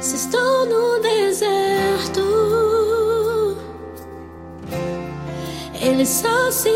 Se estou no el saucio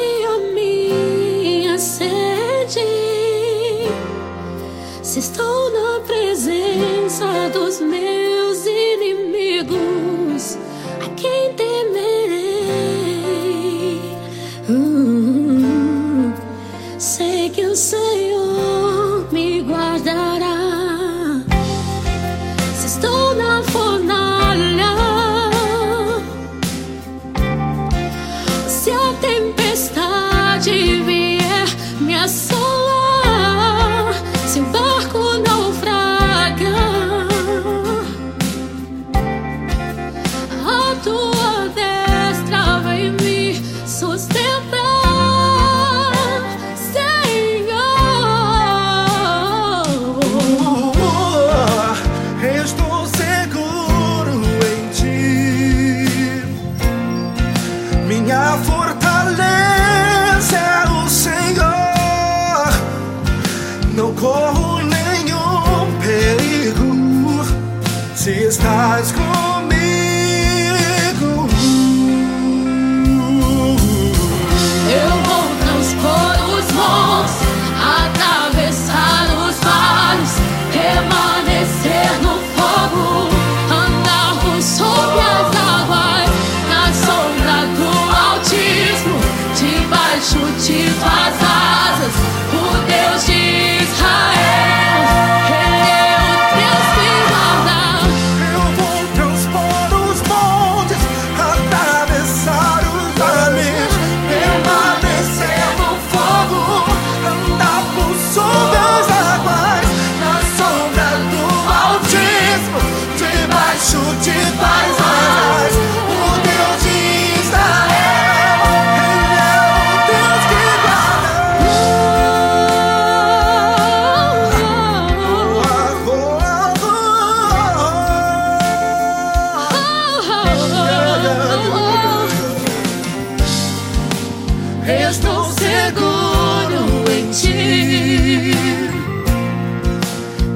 estou seguro em ti.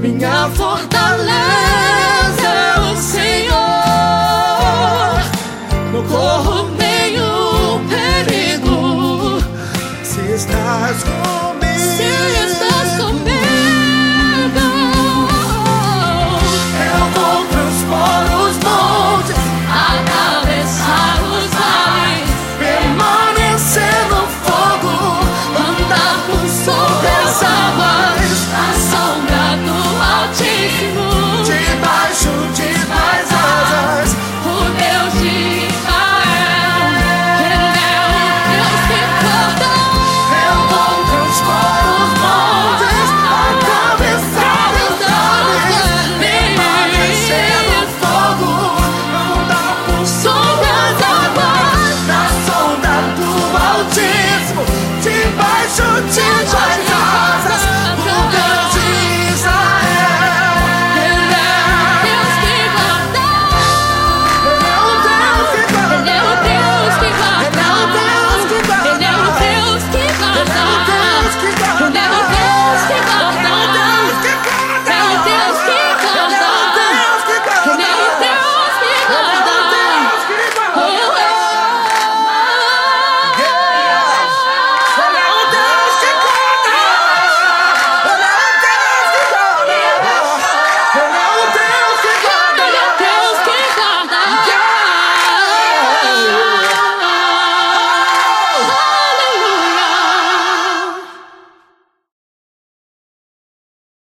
Minha fortaleza é o Senhor. Não corro nenhum perigo se estás comigo.